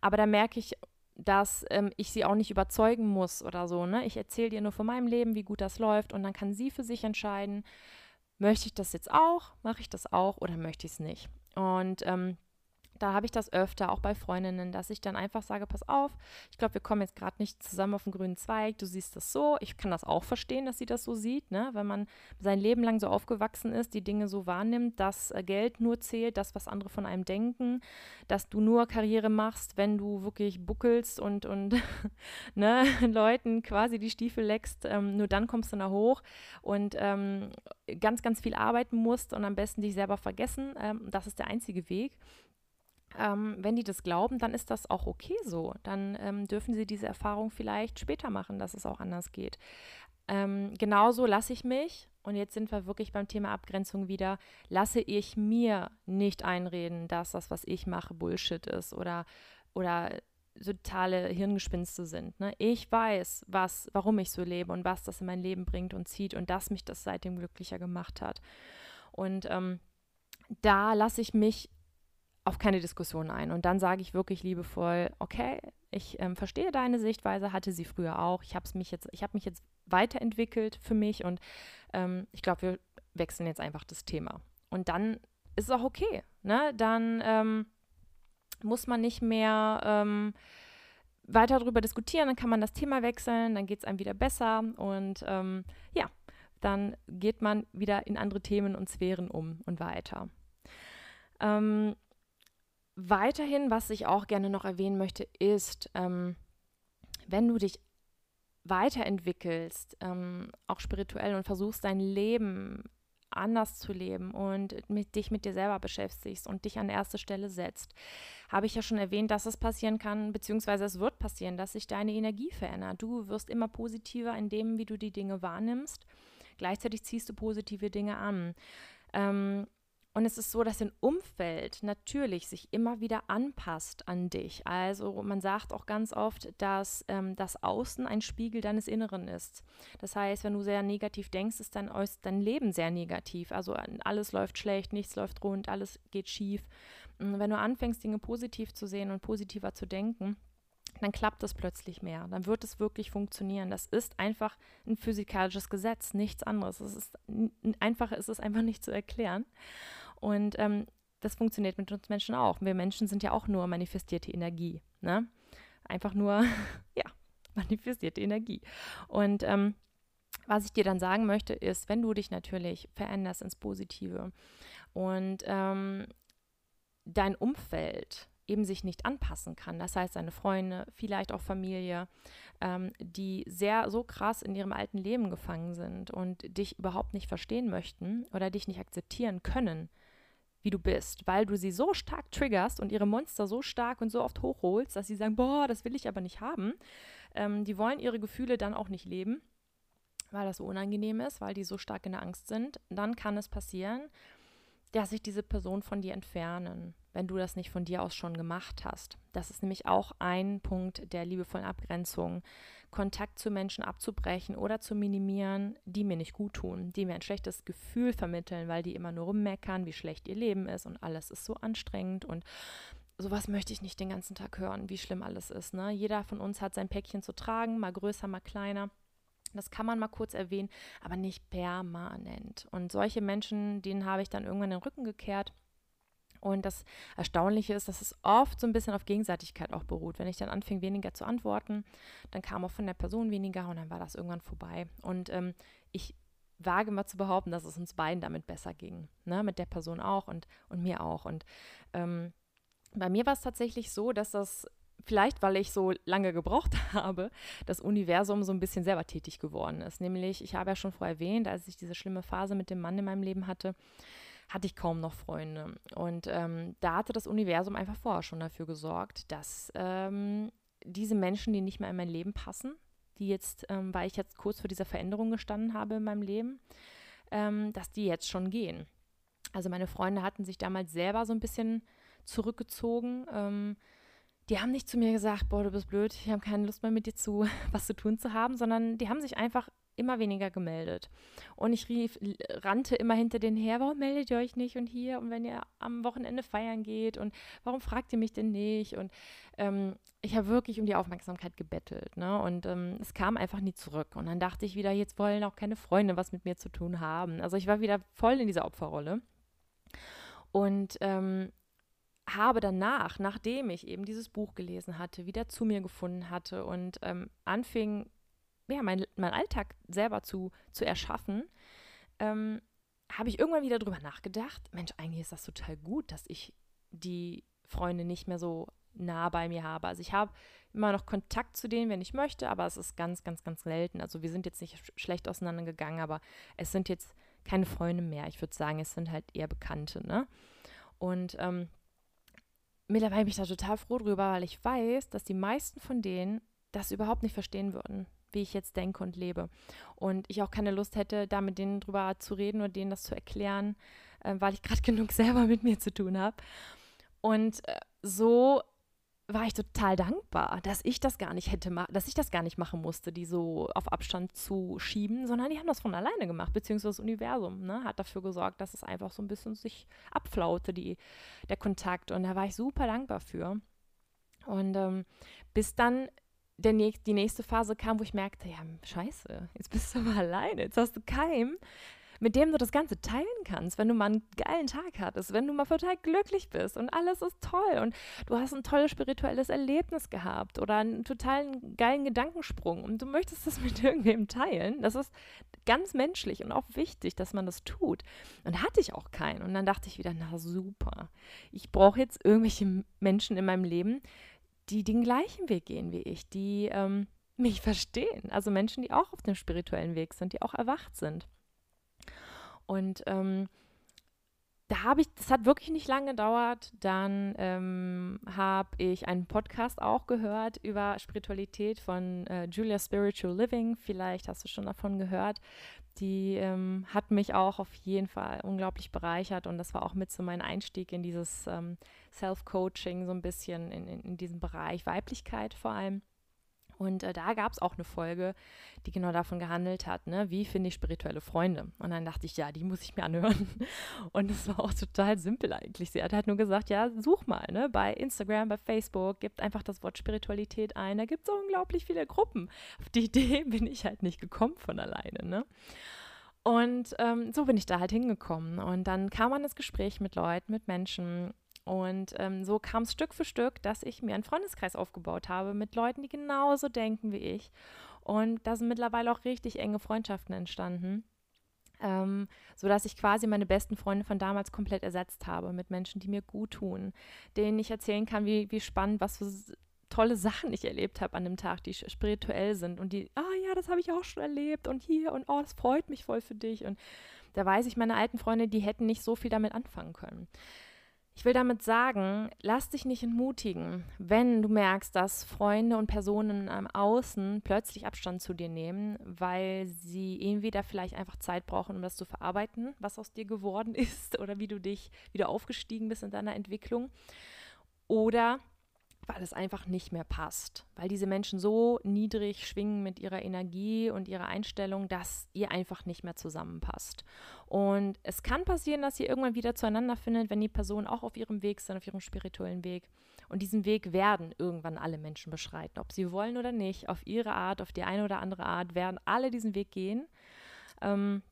Aber da merke ich, dass ähm, ich sie auch nicht überzeugen muss oder so. Ne? Ich erzähle ihr nur von meinem Leben, wie gut das läuft und dann kann sie für sich entscheiden, möchte ich das jetzt auch, mache ich das auch oder möchte ich es nicht. Und ähm, da habe ich das öfter, auch bei Freundinnen, dass ich dann einfach sage, pass auf, ich glaube, wir kommen jetzt gerade nicht zusammen auf den grünen Zweig, du siehst das so. Ich kann das auch verstehen, dass sie das so sieht, ne? wenn man sein Leben lang so aufgewachsen ist, die Dinge so wahrnimmt, dass äh, Geld nur zählt, das, was andere von einem denken, dass du nur Karriere machst, wenn du wirklich buckelst und, und [LAUGHS] ne, [LAUGHS] Leuten quasi die Stiefel leckst, ähm, nur dann kommst du da hoch und ähm, ganz, ganz viel arbeiten musst und am besten dich selber vergessen. Ähm, das ist der einzige Weg ähm, wenn die das glauben, dann ist das auch okay so. Dann ähm, dürfen sie diese Erfahrung vielleicht später machen, dass es auch anders geht. Ähm, genauso lasse ich mich, und jetzt sind wir wirklich beim Thema Abgrenzung wieder, lasse ich mir nicht einreden, dass das, was ich mache, Bullshit ist oder, oder totale Hirngespinste sind. Ne? Ich weiß, was, warum ich so lebe und was das in mein Leben bringt und zieht und dass mich das seitdem glücklicher gemacht hat. Und ähm, da lasse ich mich auf keine Diskussion ein. Und dann sage ich wirklich liebevoll, okay, ich ähm, verstehe deine Sichtweise, hatte sie früher auch. Ich habe mich jetzt, mich jetzt weiterentwickelt für mich und ähm, ich glaube, wir wechseln jetzt einfach das Thema. Und dann ist es auch okay. Ne? Dann ähm, muss man nicht mehr ähm, weiter darüber diskutieren, dann kann man das Thema wechseln, dann geht es einem wieder besser und ähm, ja, dann geht man wieder in andere Themen und Sphären um und weiter. Ähm, Weiterhin, was ich auch gerne noch erwähnen möchte, ist, ähm, wenn du dich weiterentwickelst, ähm, auch spirituell und versuchst dein Leben anders zu leben und mit, dich mit dir selber beschäftigst und dich an erste Stelle setzt, habe ich ja schon erwähnt, dass es passieren kann, beziehungsweise es wird passieren, dass sich deine Energie verändert. Du wirst immer positiver in dem, wie du die Dinge wahrnimmst. Gleichzeitig ziehst du positive Dinge an. Ähm, und es ist so, dass dein Umfeld natürlich sich immer wieder anpasst an dich. Also man sagt auch ganz oft, dass ähm, das Außen ein Spiegel deines Inneren ist. Das heißt, wenn du sehr negativ denkst, ist dein, dein Leben sehr negativ. Also alles läuft schlecht, nichts läuft rund, alles geht schief. Wenn du anfängst, Dinge positiv zu sehen und positiver zu denken, dann klappt es plötzlich mehr. Dann wird es wirklich funktionieren. Das ist einfach ein physikalisches Gesetz, nichts anderes. Es ist einfacher ist es einfach nicht zu erklären. Und ähm, das funktioniert mit uns Menschen auch. Wir Menschen sind ja auch nur manifestierte Energie. Ne? Einfach nur, [LAUGHS] ja, manifestierte Energie. Und ähm, was ich dir dann sagen möchte, ist, wenn du dich natürlich veränderst ins Positive und ähm, dein Umfeld eben sich nicht anpassen kann. Das heißt, deine Freunde, vielleicht auch Familie, ähm, die sehr so krass in ihrem alten Leben gefangen sind und dich überhaupt nicht verstehen möchten oder dich nicht akzeptieren können, wie du bist, weil du sie so stark triggerst und ihre Monster so stark und so oft hochholst, dass sie sagen, boah, das will ich aber nicht haben. Ähm, die wollen ihre Gefühle dann auch nicht leben, weil das so unangenehm ist, weil die so stark in der Angst sind. Dann kann es passieren, dass sich diese Person von dir entfernen, wenn du das nicht von dir aus schon gemacht hast. Das ist nämlich auch ein Punkt der liebevollen Abgrenzung, Kontakt zu Menschen abzubrechen oder zu minimieren, die mir nicht gut tun, die mir ein schlechtes Gefühl vermitteln, weil die immer nur rummeckern, wie schlecht ihr Leben ist und alles ist so anstrengend und sowas möchte ich nicht den ganzen Tag hören, wie schlimm alles ist. Ne? Jeder von uns hat sein Päckchen zu tragen, mal größer, mal kleiner. Das kann man mal kurz erwähnen, aber nicht permanent. Und solche Menschen, denen habe ich dann irgendwann den Rücken gekehrt. Und das Erstaunliche ist, dass es oft so ein bisschen auf Gegenseitigkeit auch beruht. Wenn ich dann anfing, weniger zu antworten, dann kam auch von der Person weniger und dann war das irgendwann vorbei. Und ähm, ich wage mal zu behaupten, dass es uns beiden damit besser ging. Ne? Mit der Person auch und, und mir auch. Und ähm, bei mir war es tatsächlich so, dass das vielleicht weil ich so lange gebraucht [LAUGHS] habe, das Universum so ein bisschen selber tätig geworden ist. Nämlich, ich habe ja schon vorher erwähnt, als ich diese schlimme Phase mit dem Mann in meinem Leben hatte, hatte ich kaum noch Freunde. Und ähm, da hatte das Universum einfach vorher schon dafür gesorgt, dass ähm, diese Menschen, die nicht mehr in mein Leben passen, die jetzt, ähm, weil ich jetzt kurz vor dieser Veränderung gestanden habe in meinem Leben, ähm, dass die jetzt schon gehen. Also meine Freunde hatten sich damals selber so ein bisschen zurückgezogen ähm, die haben nicht zu mir gesagt, boah, du bist blöd, ich habe keine Lust mehr mit dir zu [LAUGHS] was zu tun zu haben, sondern die haben sich einfach immer weniger gemeldet. Und ich rief, rannte immer hinter denen her, warum meldet ihr euch nicht und hier und wenn ihr am Wochenende feiern geht und warum fragt ihr mich denn nicht? Und ähm, ich habe wirklich um die Aufmerksamkeit gebettelt. Ne? Und ähm, es kam einfach nie zurück. Und dann dachte ich wieder, jetzt wollen auch keine Freunde was mit mir zu tun haben. Also ich war wieder voll in dieser Opferrolle. Und ähm, habe danach, nachdem ich eben dieses Buch gelesen hatte, wieder zu mir gefunden hatte und ähm, anfing, ja, mein, mein Alltag selber zu, zu erschaffen, ähm, habe ich irgendwann wieder drüber nachgedacht, Mensch, eigentlich ist das total gut, dass ich die Freunde nicht mehr so nah bei mir habe. Also ich habe immer noch Kontakt zu denen, wenn ich möchte, aber es ist ganz, ganz, ganz selten. Also wir sind jetzt nicht sch schlecht auseinandergegangen, aber es sind jetzt keine Freunde mehr. Ich würde sagen, es sind halt eher Bekannte, ne? Und ähm, mittlerweile bin ich da total froh drüber, weil ich weiß, dass die meisten von denen das überhaupt nicht verstehen würden, wie ich jetzt denke und lebe. Und ich auch keine Lust hätte, da mit denen drüber zu reden oder denen das zu erklären, äh, weil ich gerade [LAUGHS] genug selber mit mir zu tun habe. Und äh, so war ich total dankbar, dass ich das gar nicht hätte, dass ich das gar nicht machen musste, die so auf Abstand zu schieben, sondern die haben das von alleine gemacht, beziehungsweise das Universum ne, hat dafür gesorgt, dass es einfach so ein bisschen sich abflaute, die, der Kontakt. Und da war ich super dankbar für. Und ähm, bis dann der, die nächste Phase kam, wo ich merkte, ja, scheiße, jetzt bist du mal [LAUGHS] alleine, jetzt hast du keinen, mit dem du das Ganze teilen kannst, wenn du mal einen geilen Tag hattest, wenn du mal total glücklich bist und alles ist toll und du hast ein tolles spirituelles Erlebnis gehabt oder einen totalen geilen Gedankensprung und du möchtest das [LAUGHS] mit irgendwem teilen. Das ist ganz menschlich und auch wichtig, dass man das tut. Und hatte ich auch keinen. Und dann dachte ich wieder, na super, ich brauche jetzt irgendwelche Menschen in meinem Leben, die den gleichen Weg gehen wie ich, die ähm, [LAUGHS] mich verstehen. Also Menschen, die auch auf dem spirituellen Weg sind, die auch erwacht sind. Und ähm, da habe ich, das hat wirklich nicht lange gedauert. Dann ähm, habe ich einen Podcast auch gehört über Spiritualität von äh, Julia Spiritual Living. Vielleicht hast du schon davon gehört. Die ähm, hat mich auch auf jeden Fall unglaublich bereichert und das war auch mit so mein Einstieg in dieses ähm, Self-Coaching, so ein bisschen in, in, in diesem Bereich Weiblichkeit vor allem. Und äh, da gab es auch eine Folge, die genau davon gehandelt hat, ne? wie finde ich spirituelle Freunde. Und dann dachte ich, ja, die muss ich mir anhören. [LAUGHS] Und es war auch total simpel eigentlich. Sie hat halt nur gesagt, ja, such mal ne? bei Instagram, bei Facebook, gibt einfach das Wort Spiritualität ein. Da gibt es unglaublich viele Gruppen. Auf die Idee [LAUGHS] bin ich halt nicht gekommen von alleine. Ne? Und ähm, so bin ich da halt hingekommen. Und dann kam man ins Gespräch mit Leuten, mit Menschen und ähm, so kam es Stück für Stück, dass ich mir einen Freundeskreis aufgebaut habe mit Leuten, die genauso denken wie ich. Und da sind mittlerweile auch richtig enge Freundschaften entstanden. Ähm, sodass ich quasi meine besten Freunde von damals komplett ersetzt habe mit Menschen, die mir gut tun, denen ich erzählen kann, wie, wie spannend, was für tolle Sachen ich erlebt habe an dem Tag, die spirituell sind und die, ah ja, das habe ich auch schon erlebt und hier und oh, das freut mich voll für dich. Und da weiß ich, meine alten Freunde, die hätten nicht so viel damit anfangen können. Ich will damit sagen, lass dich nicht entmutigen, wenn du merkst, dass Freunde und Personen am Außen plötzlich Abstand zu dir nehmen, weil sie entweder vielleicht einfach Zeit brauchen, um das zu verarbeiten, was aus dir geworden [LAUGHS] ist oder wie du dich wieder aufgestiegen bist in deiner Entwicklung. Oder weil es einfach nicht mehr passt, weil diese Menschen so niedrig schwingen mit ihrer Energie und ihrer Einstellung, dass ihr einfach nicht mehr zusammenpasst. Und es kann passieren, dass ihr irgendwann wieder zueinander findet, wenn die Personen auch auf ihrem Weg sind, auf ihrem spirituellen Weg. Und diesen Weg werden irgendwann alle Menschen beschreiten, ob sie wollen oder nicht, auf ihre Art, auf die eine oder andere Art, werden alle diesen Weg gehen. Ähm,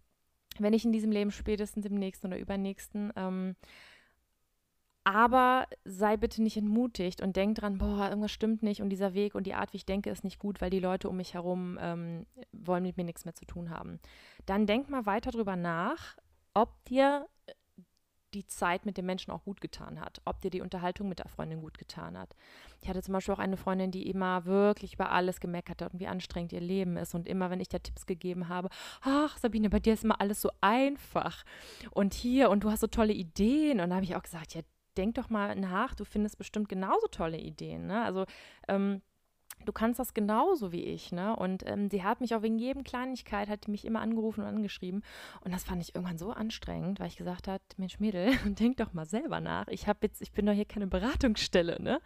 wenn nicht in diesem Leben, spätestens im nächsten oder übernächsten. Ähm, aber sei bitte nicht entmutigt und denk dran, boah, irgendwas stimmt nicht und dieser Weg und die Art, wie ich denke, ist nicht gut, weil die Leute um mich herum ähm, wollen mit mir nichts mehr zu tun haben. Dann denk mal weiter drüber nach, ob dir die Zeit mit dem Menschen auch gut getan hat, ob dir die Unterhaltung mit der Freundin gut getan hat. Ich hatte zum Beispiel auch eine Freundin, die immer wirklich über alles gemeckert hat und wie anstrengend ihr Leben ist. Und immer, wenn ich da Tipps gegeben habe, ach Sabine, bei dir ist immer alles so einfach. Und hier, und du hast so tolle Ideen. Und da habe ich auch gesagt, ja, denk doch mal nach, du findest bestimmt genauso tolle Ideen. Ne? Also ähm, du kannst das genauso wie ich, ne? Und ähm, sie hat mich auch wegen jedem Kleinigkeit, hat mich immer angerufen und angeschrieben. Und das fand ich irgendwann so anstrengend, weil ich gesagt habe, Mensch Mädel, [LAUGHS] denk doch mal selber nach. Ich habe jetzt, ich bin doch hier keine Beratungsstelle, ne?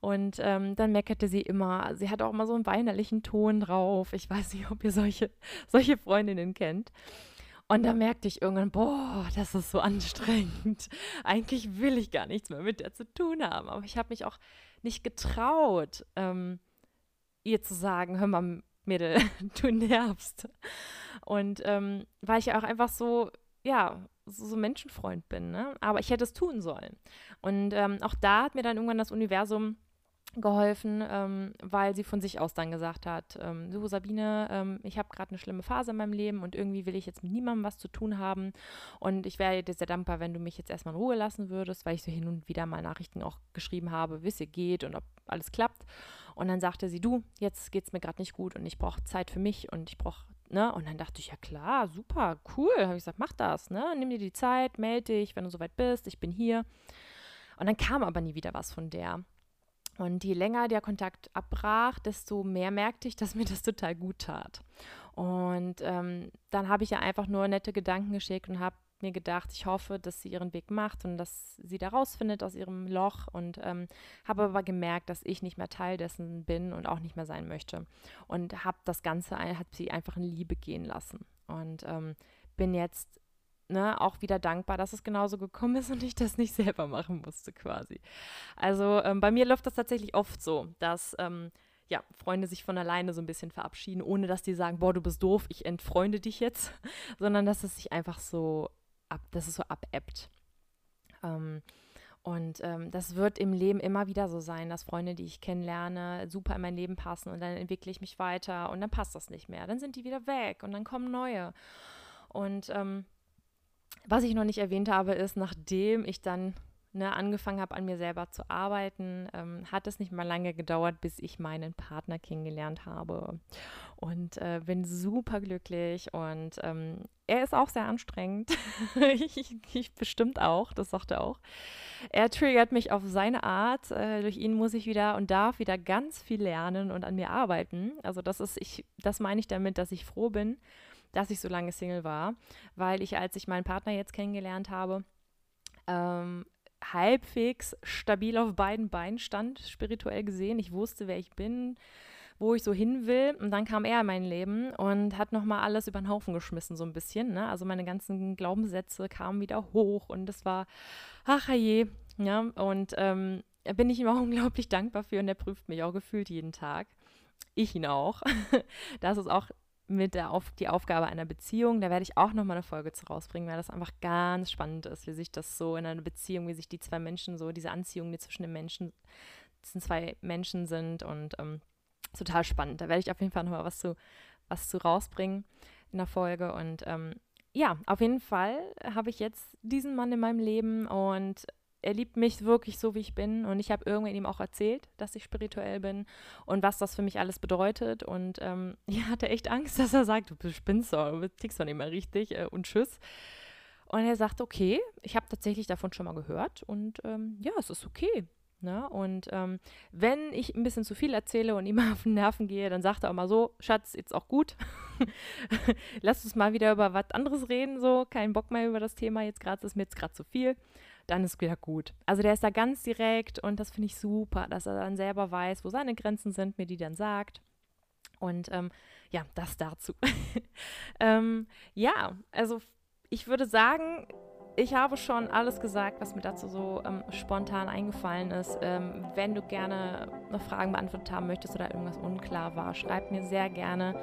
Und ähm, dann meckerte sie immer. Sie hat auch immer so einen weinerlichen Ton drauf. Ich weiß nicht, ob ihr solche, solche Freundinnen kennt. Und da merkte ich irgendwann, boah, das ist so anstrengend. [LAUGHS] Eigentlich will ich gar nichts mehr mit der zu tun haben. Aber ich habe mich auch nicht getraut, ähm, ihr zu sagen, hör mal, Mädel, [LAUGHS] du nervst. Und ähm, weil ich auch einfach so, ja, so, so Menschenfreund bin, ne? Aber ich hätte es tun sollen. Und ähm, auch da hat mir dann irgendwann das Universum geholfen, ähm, weil sie von sich aus dann gesagt hat, ähm, so Sabine, ähm, ich habe gerade eine schlimme Phase in meinem Leben und irgendwie will ich jetzt mit niemandem was zu tun haben und ich wäre dir sehr dankbar, wenn du mich jetzt erstmal in Ruhe lassen würdest, weil ich so hin und wieder mal Nachrichten auch geschrieben habe, wie es ihr geht und ob alles klappt. Und dann sagte sie, du, jetzt geht es mir gerade nicht gut und ich brauche Zeit für mich und ich brauche Ne? Und dann dachte ich, ja klar, super, cool. Habe ich gesagt, mach das, ne? Nimm dir die Zeit, melde dich, wenn du soweit bist, ich bin hier. Und dann kam aber nie wieder was von der. Und je länger der Kontakt abbrach, desto mehr merkte ich, dass mir das total gut tat. Und ähm, dann habe ich ja einfach nur nette Gedanken geschickt und habe mir gedacht, ich hoffe, dass sie ihren Weg macht und dass sie da rausfindet aus ihrem Loch und ähm, habe aber gemerkt, dass ich nicht mehr Teil dessen bin und auch nicht mehr sein möchte und habe das Ganze, hat sie einfach in Liebe gehen lassen und ähm, bin jetzt ne, auch wieder dankbar, dass es genauso gekommen ist und ich das nicht selber machen musste quasi. Also ähm, bei mir läuft das tatsächlich oft so, dass ähm, ja, Freunde sich von alleine so ein bisschen verabschieden, ohne dass die sagen, boah, du bist doof, ich entfreunde dich jetzt, [LAUGHS] sondern dass es sich einfach so ab, dass es so abebbt. Ähm, und ähm, das wird im Leben immer wieder so sein, dass Freunde, die ich kennenlerne, super in mein Leben passen und dann entwickle ich mich weiter und dann passt das nicht mehr. Dann sind die wieder weg und dann kommen neue. Und ähm, was ich noch nicht erwähnt habe, ist, nachdem ich dann ne, angefangen habe, an mir selber zu arbeiten, ähm, hat es nicht mal lange gedauert, bis ich meinen Partner kennengelernt habe. Und äh, bin super glücklich und ähm, er ist auch sehr anstrengend. [LAUGHS] ich, ich, bestimmt auch, das sagt er auch. Er triggert mich auf seine Art. Äh, durch ihn muss ich wieder und darf wieder ganz viel lernen und an mir arbeiten. Also das ist, ich, das meine ich damit, dass ich froh bin, dass ich so lange Single war, weil ich, als ich meinen Partner jetzt kennengelernt habe, ähm, halbwegs stabil auf beiden Beinen stand, spirituell gesehen. Ich wusste, wer ich bin, wo ich so hin will. Und dann kam er in mein Leben und hat nochmal alles über den Haufen geschmissen, so ein bisschen. Ne? Also meine ganzen Glaubenssätze kamen wieder hoch und es war, ach je, ja. Und ähm, bin ich ihm auch [LAUGHS] unglaublich dankbar für und er prüft mich auch gefühlt jeden Tag. Ich ihn auch. [LAUGHS] das ist auch mit der Auf die Aufgabe einer Beziehung. Da werde ich auch nochmal eine Folge zu rausbringen, weil das einfach ganz spannend ist, wie sich das so in einer Beziehung, wie sich die zwei Menschen so, diese Anziehung, die zwischen den Menschen, diesen zwei Menschen sind und ähm, total spannend. Da werde ich auf jeden Fall nochmal was zu, was zu rausbringen in der Folge und ähm, ja, auf jeden Fall habe ich jetzt diesen Mann in meinem Leben und er liebt mich wirklich so, wie ich bin. Und ich habe irgendwann ihm auch erzählt, dass ich spirituell bin und was das für mich alles bedeutet. Und ähm, [LAUGHS] er hatte echt Angst, dass er sagt, du spinnst doch, du tickst doch nicht mehr richtig äh, und tschüss. Und er sagt, okay, ich habe tatsächlich davon schon mal gehört und ähm, ja, es ist okay. Ne? Und ähm, wenn ich ein bisschen zu viel erzähle und ihm [LAUGHS] auf den Nerven gehe, dann sagt er auch mal so, Schatz, jetzt auch gut. [LAUGHS] Lass uns mal wieder über was anderes reden, so, kein Bock mehr über das Thema, jetzt gerade ist mir jetzt gerade zu viel dann ist wieder gut. Also der ist da ganz direkt und das finde ich super, dass er dann selber weiß, wo seine Grenzen sind, mir die dann sagt. Und ähm, ja, das dazu. [LAUGHS] ähm, ja, also ich würde sagen, ich habe schon alles gesagt, was mir dazu so ähm, spontan eingefallen ist. Ähm, wenn du gerne noch Fragen beantwortet haben möchtest oder irgendwas unklar war, schreib mir sehr gerne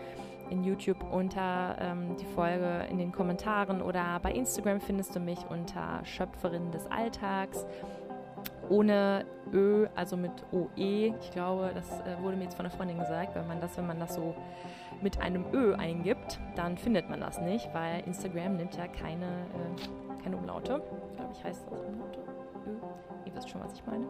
in YouTube unter ähm, die Folge in den Kommentaren oder bei Instagram findest du mich unter Schöpferin des Alltags. Ohne Ö, also mit OE. Ich glaube, das äh, wurde mir jetzt von einer Freundin gesagt, wenn man das, wenn man das so mit einem Ö eingibt, dann findet man das nicht, weil Instagram nimmt ja keine, äh, keine Umlaute. Ich glaube, ich heiße das Umlaute. Ö. Ihr wisst schon, was ich meine.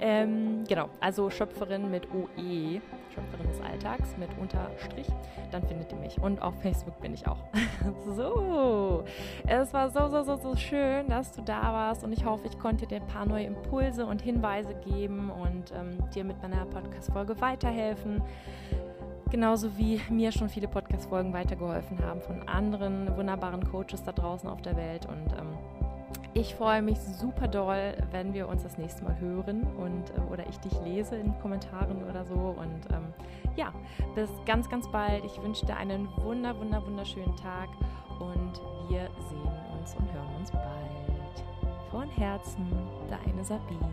Ähm, genau, also Schöpferin mit OE, Schöpferin des Alltags mit Unterstrich, dann findet ihr mich. Und auf Facebook bin ich auch. [LAUGHS] so, es war so, so, so, so schön, dass du da warst und ich hoffe, ich konnte dir ein paar neue Impulse und Hinweise geben und ähm, dir mit meiner Podcast-Folge weiterhelfen genauso wie mir schon viele Podcast-Folgen weitergeholfen haben von anderen wunderbaren Coaches da draußen auf der Welt. Und ähm, ich freue mich super doll, wenn wir uns das nächste Mal hören und äh, oder ich dich lese in Kommentaren oder so. Und ähm, ja, bis ganz, ganz bald. Ich wünsche dir einen wunder, wunder, wunderschönen Tag und wir sehen uns und hören uns bald. Von Herzen, deine Sabine.